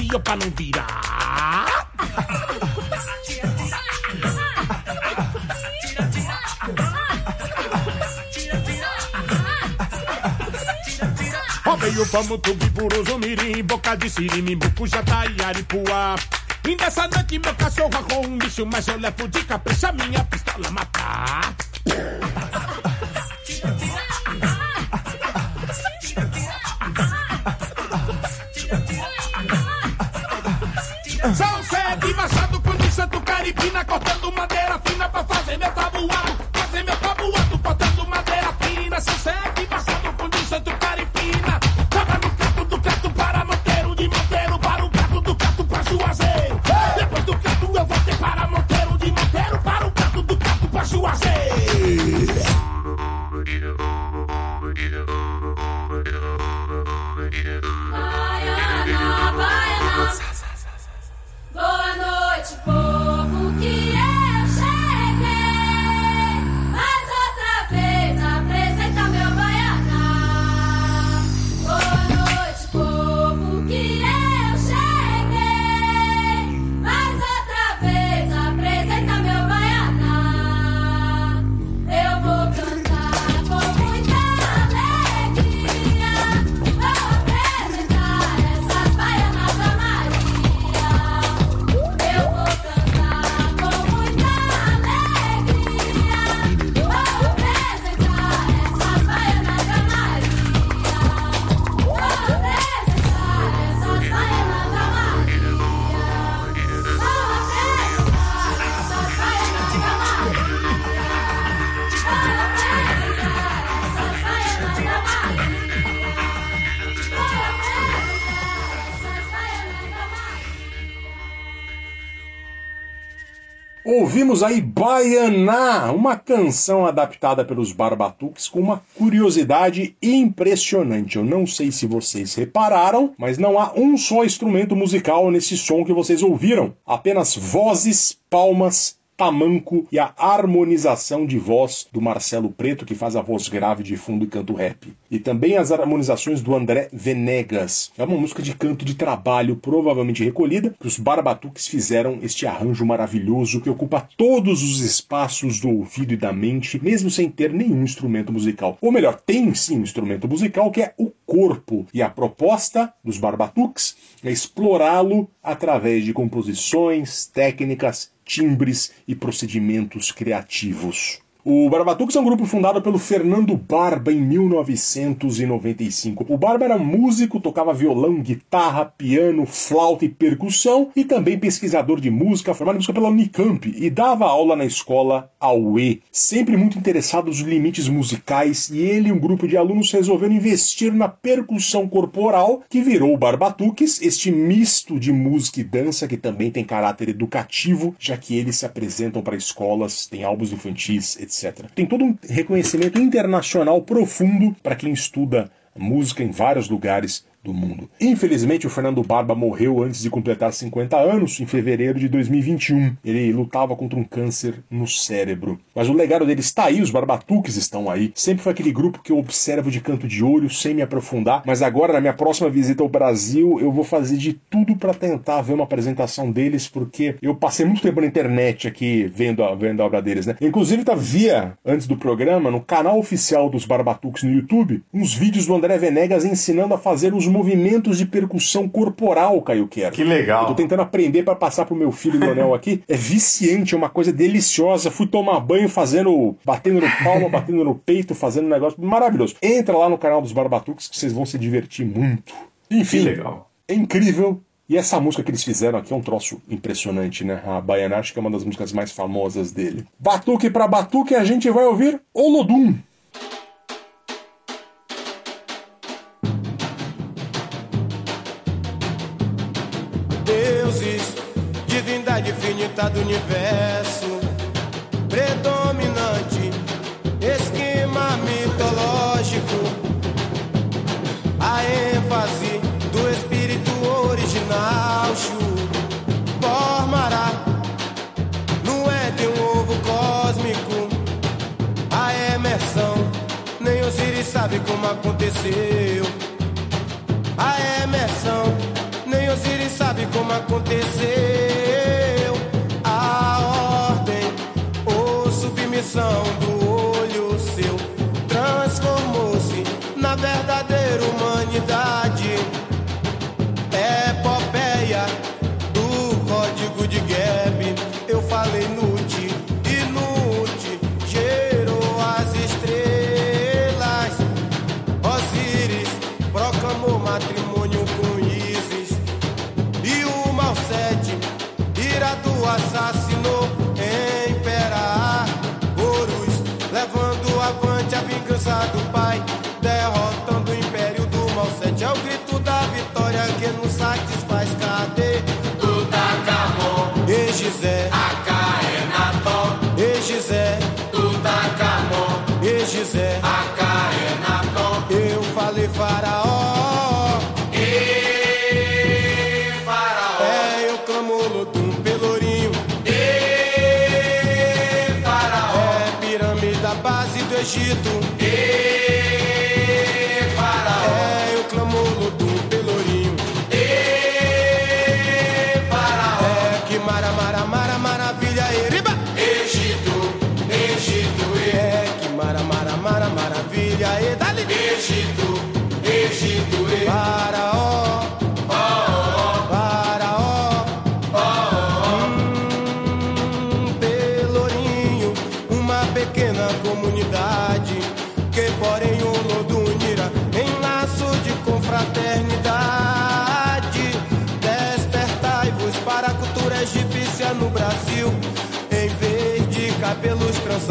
dia pra não virar. Roubei o pamutubi, buruzu, mirim, boca de siri, já tá e aripuá. Ainda essa noite meu cachorro arrumou um bicho, mas eu levo de capricha minha pistola matar. Ouvimos aí Baianá, uma canção adaptada pelos Barbatuques com uma curiosidade impressionante. Eu não sei se vocês repararam, mas não há um só instrumento musical nesse som que vocês ouviram. Apenas vozes, palmas, tamanco e a harmonização de voz do Marcelo Preto, que faz a voz grave de fundo e canto rap. E também as harmonizações do André Venegas. É uma música de canto de trabalho, provavelmente recolhida, que os Barbatuques fizeram este arranjo maravilhoso que ocupa todos os espaços do ouvido e da mente, mesmo sem ter nenhum instrumento musical. Ou melhor, tem sim um instrumento musical que é o corpo. E a proposta dos Barbatuques é explorá-lo através de composições, técnicas, timbres e procedimentos criativos. O Barbatuques é um grupo fundado pelo Fernando Barba em 1995. O Barba era músico, tocava violão, guitarra, piano, flauta e percussão e também pesquisador de música, formado em música pela Unicamp e dava aula na escola AUE. Sempre muito interessado nos limites musicais e ele e um grupo de alunos resolveram investir na percussão corporal que virou o Barbatuques, este misto de música e dança que também tem caráter educativo, já que eles se apresentam para escolas, têm álbuns infantis, etc. Tem todo um reconhecimento internacional profundo para quem estuda música em vários lugares do mundo. Infelizmente, o Fernando Barba morreu antes de completar 50 anos, em fevereiro de 2021. Ele lutava contra um câncer no cérebro. Mas o legado dele está aí, os Barbatuques estão aí. Sempre foi aquele grupo que eu observo de canto de olho, sem me aprofundar. Mas agora, na minha próxima visita ao Brasil, eu vou fazer de tudo para tentar ver uma apresentação deles, porque eu passei muito tempo na internet aqui vendo a, vendo a obra deles, né? Inclusive, tá via, antes do programa, no canal oficial dos Barbatuques no YouTube, uns vídeos do André Venegas ensinando a fazer os movimentos de percussão corporal, Caio Quero. Que legal. Eu tô tentando aprender para passar pro meu filho Leonel aqui. É viciante, é uma coisa deliciosa. Fui tomar banho fazendo, batendo no palmo, (laughs) batendo no peito, fazendo um negócio maravilhoso. Entra lá no canal dos Barbatuques que vocês vão se divertir muito. Enfim, Que legal. é incrível. E essa música que eles fizeram aqui é um troço impressionante, né? A Baiana acho que é uma das músicas mais famosas dele. Batuque pra batuque, a gente vai ouvir Olodum. Infinita do universo, predominante, esquema mitológico, a ênfase do espírito original, Shu, Bormará, no é de um ovo cósmico, a emersão, nem Osiris sabe como aconteceu. A emersão, nem Osiris sabe como aconteceu. Gizé. Acaenaton, Eu falei faraó. e Faraó, É, eu clamo Lodum Pelourinho. e Faraó, É pirâmide da base do Egito.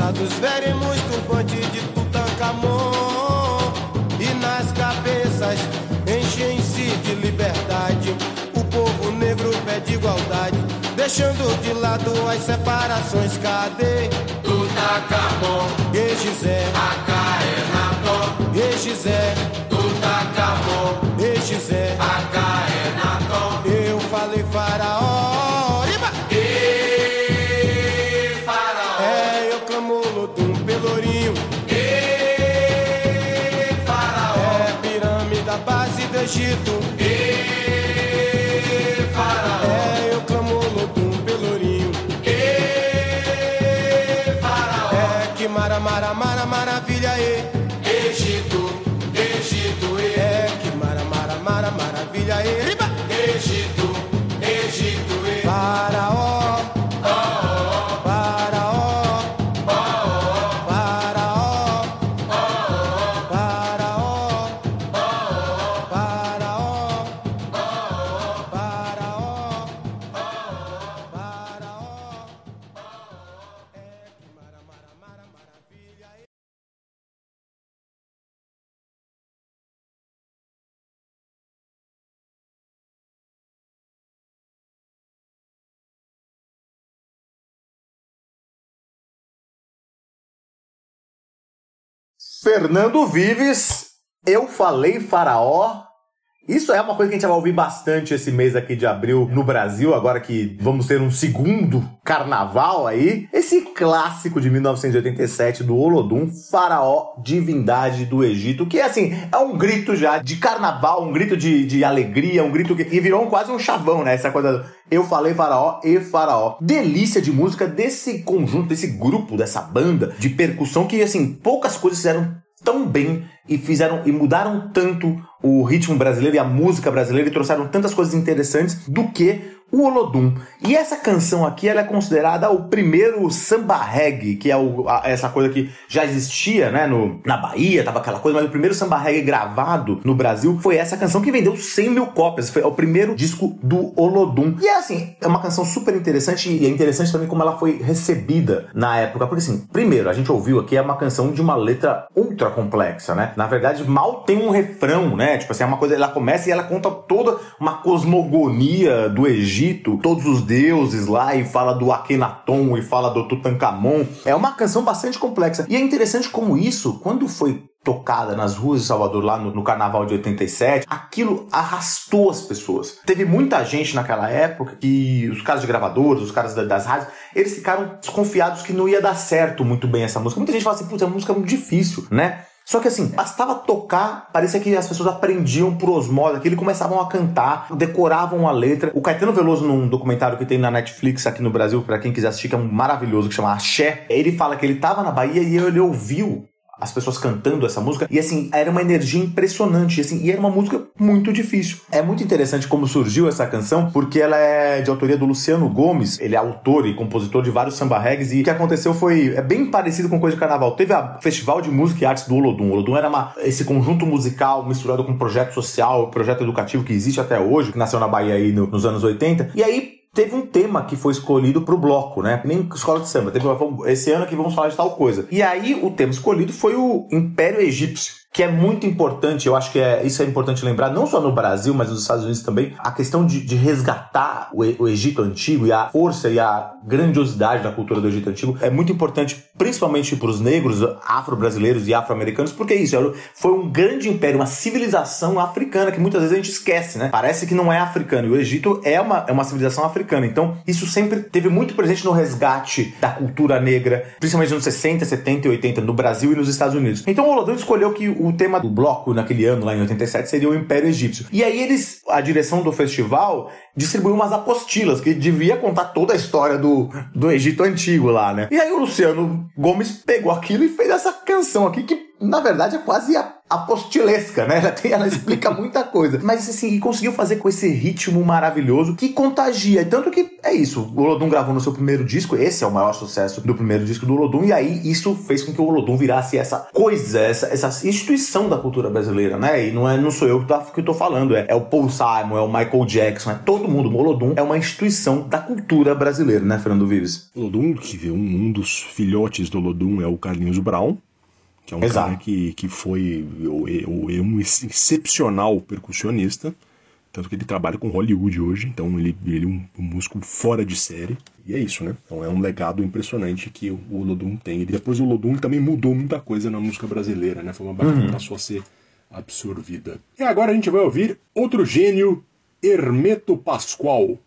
Trançados, veremos turbante de Tutankhamon. E nas cabeças enchem-se de liberdade. O povo negro pede igualdade, deixando de lado as separações. Cadê? Tutankhamon, E Gizé, Acaenaton, E Gizé, Tutankhamon, Egito. Fernando Vives, eu falei faraó. Isso é uma coisa que a gente vai ouvir bastante esse mês aqui de abril no Brasil, agora que vamos ter um segundo carnaval aí. Esse clássico de 1987 do Olodum, Faraó, Divindade do Egito, que assim, é um grito já de carnaval, um grito de, de alegria, um grito que e virou quase um chavão, né? Essa coisa do eu falei faraó e faraó. Delícia de música desse conjunto, desse grupo, dessa banda de percussão que assim, poucas coisas fizeram tão bem e fizeram e mudaram tanto o ritmo brasileiro e a música brasileira e trouxeram tantas coisas interessantes do que o Olodum. E essa canção aqui ela é considerada o primeiro samba reggae, que é o- a- essa coisa que já existia, né, no, na Bahia, tava aquela coisa, mas o primeiro samba reggae gravado no Brasil foi essa canção que vendeu 100 mil cópias, foi o primeiro disco do Olodum. E é assim, é uma canção super interessante e é interessante também como ela foi recebida na época, porque assim, primeiro, a gente ouviu aqui é uma canção de uma letra ultra complexa, né? Na verdade, mal tem um refrão, né? Tipo assim, é uma coisa, ela começa e ela conta toda uma cosmogonia do Egito, todos os deuses lá, e fala do Akhenaton, e fala do Tutankhamon. É uma canção bastante complexa. E é interessante como isso, quando foi tocada nas ruas de Salvador lá no, no carnaval de 87, aquilo arrastou as pessoas. Teve muita gente naquela época que os caras de gravadoras, os caras da- das rádios, eles ficaram desconfiados que não ia dar certo muito bem essa música. Muita gente fala assim, putz, é uma música muito difícil, né? Só que assim, bastava tocar, parecia que as pessoas aprendiam por osmose aquilo começavam a cantar, decoravam a letra. O Caetano Veloso, num documentário que tem na Netflix aqui no Brasil, pra quem quiser assistir, que é um maravilhoso, que chama Axé, ele fala que ele tava na Bahia e ele ouviu as pessoas cantando essa música e assim, era uma energia impressionante assim, e era uma música muito difícil. É muito interessante como surgiu essa canção, porque ela é de autoria do Luciano Gomes, ele é autor e compositor de vários samba regs e o que aconteceu foi é bem parecido com coisa de carnaval. Teve o Festival de Música e Artes do Olodum. O Olodum era uma, esse conjunto musical misturado com projeto social, projeto educativo que existe até hoje, que nasceu na Bahia aí no- nos anos 80. E aí teve um tema que foi escolhido pro bloco, né? Que Nem escola de samba. Teve, esse ano aqui vamos falar de tal coisa. E aí o tema escolhido foi o Império Egípcio. Que é muito importante, eu acho que é, isso é importante lembrar, não só no Brasil, mas nos Estados Unidos também, a questão de, de resgatar o, o Egito Antigo e a força e a grandiosidade da cultura do Egito Antigo é muito importante, principalmente para os negros, afro-brasileiros e afro-americanos, porque isso era- foi um grande império, uma civilização africana que muitas vezes a gente esquece, né? Parece que não é africano, e o Egito é uma, é uma civilização africana, então isso sempre teve muito presente no resgate da cultura negra, principalmente nos anos 60, 70 e 80, no Brasil e nos Estados Unidos. Então o Olodum escolheu que o tema do bloco naquele ano, lá em 87, seria o Império Egípcio. E aí eles, a direção do festival, distribuiu umas apostilas que devia contar toda a história do, do Egito Antigo lá, né? E aí o Luciano Gomes pegou aquilo e fez essa canção aqui que na verdade é quase apostilesca, né? (laughs) Ela, tem- ela explica muita coisa. Mas assim, conseguiu fazer com esse ritmo maravilhoso que contagia. Tanto que é isso. O Olodum gravou no seu primeiro disco, esse é o maior sucesso do primeiro disco do Olodum, e aí isso fez com que o Olodum virasse essa coisa, essa, essa instituição da cultura brasileira, né? E não, é, não sou eu que, tá, que tô falando, é, é o Paul Simon, é o Michael Jackson, é todo mundo. O Olodum é uma instituição da cultura brasileira, né, Fernando Vives? Lodum, que um, um dos filhotes do Lodum é o Carlinhos Brown, que é um Exato. cara que, que foi um excepcional percussionista, tanto que ele trabalha com Hollywood hoje, então ele, ele é um, um músico fora de série, e é isso, né? Então é um legado impressionante que o, o Lodum tem. E depois o Lodum também mudou muita coisa na música brasileira, né? Foi uma banda Uhum. que passou a ser absorvida. E agora a gente vai ouvir outro gênio, Hermeto Pascoal.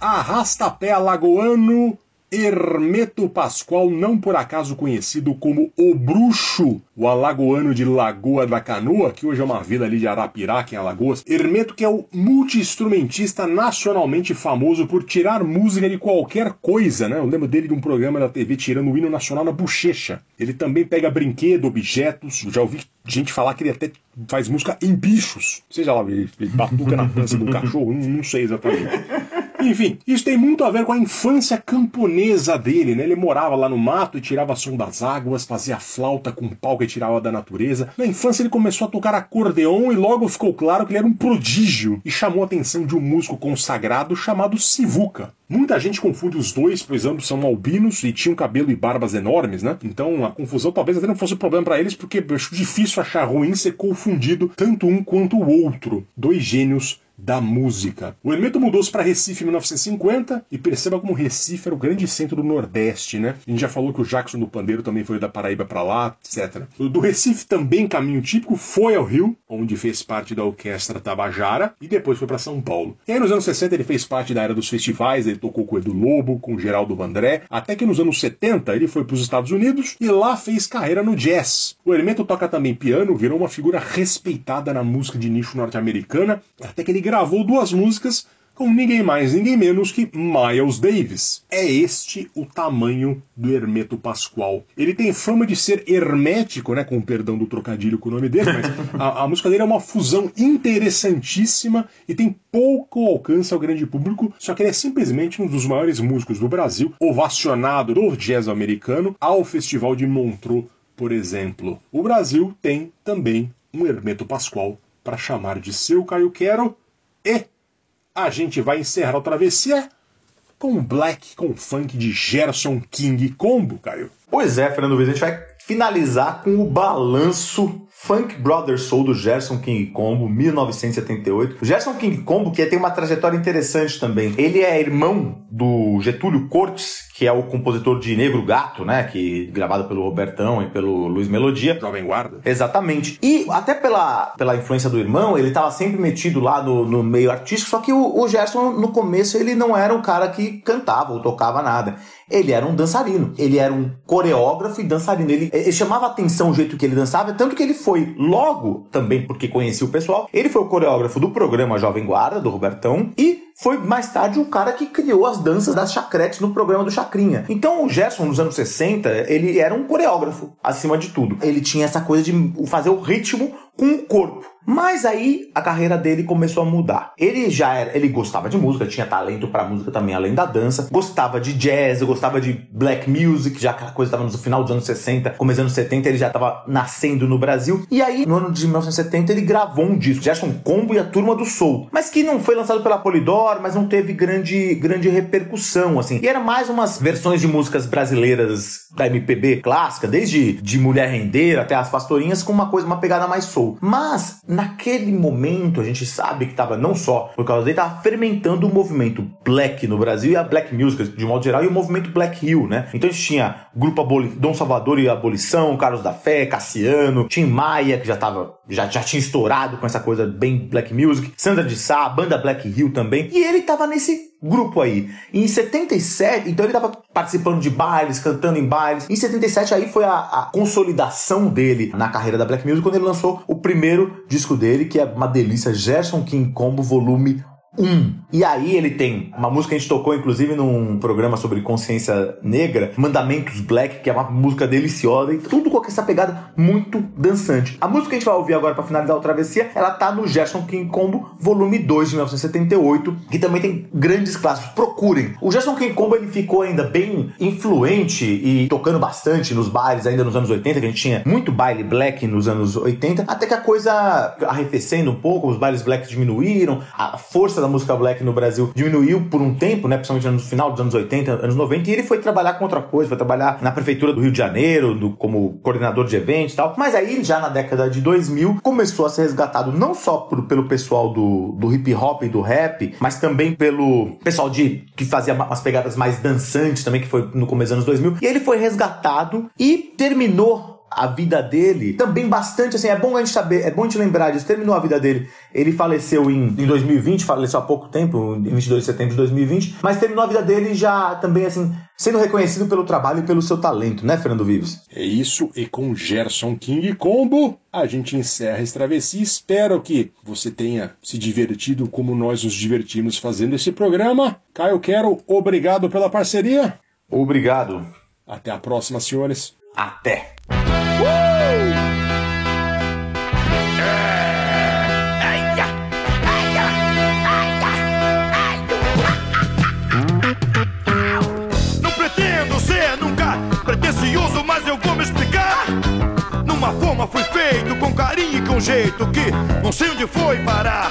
Arrastapé alagoano Hermeto Pascoal, não por acaso conhecido como o Bruxo, o alagoano de Lagoa da Canoa, que hoje é uma vila ali de Arapiraca, em Alagoas. Hermeto que é o multi-instrumentista nacionalmente famoso por tirar música de qualquer coisa, né? Eu lembro dele de um programa da TV tirando o hino nacional na bochecha. Ele também pega brinquedo, objetos, já ouvi gente falar que ele até faz música em bichos. Seja lá, ele batuca na pança do cachorro, não, não sei exatamente. Enfim, isso tem muito a ver com a infância camponesa dele, né? Ele morava lá no mato e tirava som das águas, fazia flauta com pau que tirava da natureza. Na infância ele começou a tocar acordeon e logo ficou claro que ele era um prodígio e chamou a atenção de um músico consagrado chamado Sivuca. Muita gente confunde os dois, pois ambos são albinos e tinham cabelo e barbas enormes, né? Então a confusão talvez até não fosse problema para eles, porque acho difícil achar ruim ser confundido tanto um quanto o outro. Dois gênios da música. O Hermeto mudou-se para Recife em 1950 e perceba como Recife era o grande centro do Nordeste, né? A gente já falou que o Jackson do Pandeiro também foi da Paraíba para lá, etc. Do Recife também caminho típico foi ao Rio, onde fez parte da orquestra Tabajara e depois foi para São Paulo. E aí nos anos 60 ele fez parte da era dos festivais, ele tocou com Edu Lobo, com Geraldo Vandré, até que nos anos 70 ele foi para os Estados Unidos e lá fez carreira no jazz. O Hermeto toca também piano, virou uma figura respeitada na música de nicho norte-americana, até que ele gravou duas músicas com ninguém mais, ninguém menos que Miles Davis. É este o tamanho do Hermeto Pascoal. Ele tem fama de ser hermético, né, com o perdão do trocadilho com o nome dele, mas (laughs) a, a música dele é uma fusão interessantíssima e tem pouco alcance ao grande público, só que ele é simplesmente um dos maiores músicos do Brasil, ovacionado do jazz americano ao Festival de Montreux, por exemplo. O Brasil tem também um Hermeto Pascoal para chamar de seu Caio Quero e a gente vai encerrar a travessia com black, com funk de Gerson King Combo, Caio. Pois é, Fernando Luiz, a gente vai finalizar com o balanço Funk Brother Soul do Gerson King Combo, 1978. O Gerson King Combo, que tem uma trajetória interessante também. Ele é irmão do Getúlio Cortes, que é o compositor de Negro Gato, né? Que gravado pelo Robertão e pelo Luiz Melodia. Jovem Guarda. Exatamente. E até pela, pela influência do irmão, ele estava sempre metido lá no, no meio artístico, só que o, o Gerson, no começo, ele não era um cara que cantava ou tocava nada. Ele era um dançarino. Ele era um coreógrafo e dançarino. Ele, ele chamava atenção o jeito que ele dançava, tanto que ele foi logo, também porque conhecia o pessoal, ele foi o coreógrafo do programa Jovem Guarda, do Robertão, e foi mais tarde o cara que criou as danças das chacretes no programa do Chacrinha. Então o Gerson, nos anos 60, ele era um coreógrafo, acima de tudo. Ele tinha essa coisa de fazer o ritmo com o corpo. Mas aí a carreira dele começou a mudar. Ele já era, ele gostava de música, tinha talento pra música também além da dança, gostava de jazz, gostava de black music, já aquela coisa estava no final dos anos 60, começo dos anos 70, ele já estava nascendo no Brasil. E aí, no ano de 1970, ele gravou um disco, Gerson Combo e a Turma do Soul, mas que não foi lançado pela Polydor, mas não teve grande grande repercussão assim. E era mais umas versões de músicas brasileiras da MPB clássica, desde de Mulher Rendeira até as Pastorinhas com uma coisa, uma pegada mais soul. Mas naquele momento a gente sabe que estava não só por causa dele, estava fermentando o movimento black no Brasil e a black music de modo geral e o movimento Black Hill, né? Então a gente tinha grupo Aboli Dom Salvador e Abolição, Carlos da Fé, Cassiano, Tim Maia que já tava já, já tinha estourado com essa coisa bem black music, Sandra de Sá, banda Black Hill também, e ele tava nesse grupo aí. E em 77, então ele tava participando de bailes, cantando em bailes. Em 77 aí foi a, a consolidação dele na carreira da Black Music quando ele lançou o primeiro disco dele, que é uma delícia, Gerson King Combo Volume 1. E aí ele tem uma música que a gente tocou, inclusive, num programa sobre consciência negra, Mandamentos Black, que é uma música deliciosa e tudo com essa pegada muito dançante. A música que a gente vai ouvir agora para finalizar o Travessia, ela tá no Gerson King Combo, volume 2 de 1978, que também tem grandes clássicos. Procurem. O Gerson King Combo ele ficou ainda bem influente e tocando bastante nos bailes ainda nos anos 80, que a gente tinha muito baile black nos anos 80, até que a coisa arrefecendo um pouco, os bailes black diminuíram, a força da música black no Brasil diminuiu por um tempo, né, principalmente no final dos anos 80, anos 90, e ele foi trabalhar com outra coisa, foi trabalhar na prefeitura do Rio de Janeiro, do, como coordenador de eventos e tal. Mas aí, já na década de 2000, começou a ser resgatado não só por, pelo pessoal do, do hip hop e do rap, mas também pelo pessoal de que fazia umas pegadas mais dançantes também, que foi no começo dos anos 2000. E ele foi resgatado e terminou a vida dele, também bastante assim, é bom a gente saber, é bom a gente lembrar disso, terminou a vida dele, ele faleceu em, em 2020, faleceu há pouco tempo, em 22 de setembro de 2020, mas terminou a vida dele já também assim, sendo reconhecido pelo trabalho e pelo seu talento, né, Fernando Vives? É isso, e com Gerson King Combo, a gente encerra esse travessia. Espero que você tenha se divertido como nós nos divertimos fazendo esse programa. Caio Quero, obrigado pela parceria. Obrigado. Até a próxima, senhores. Até. Não pretendo ser nunca pretencioso, mas eu vou me explicar. Numa forma fui feito com carinho e com jeito que não sei onde foi parar.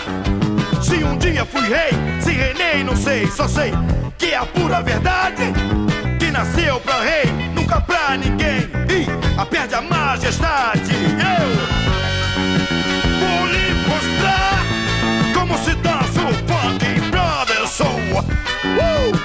Se um dia fui rei, se reinei, não sei, só sei que é a pura verdade. Que nasceu pra rei, nunca pra ninguém. Perde a majestade. Eu vou lhe mostrar como se dança o Funky Brothers Soul. Uh!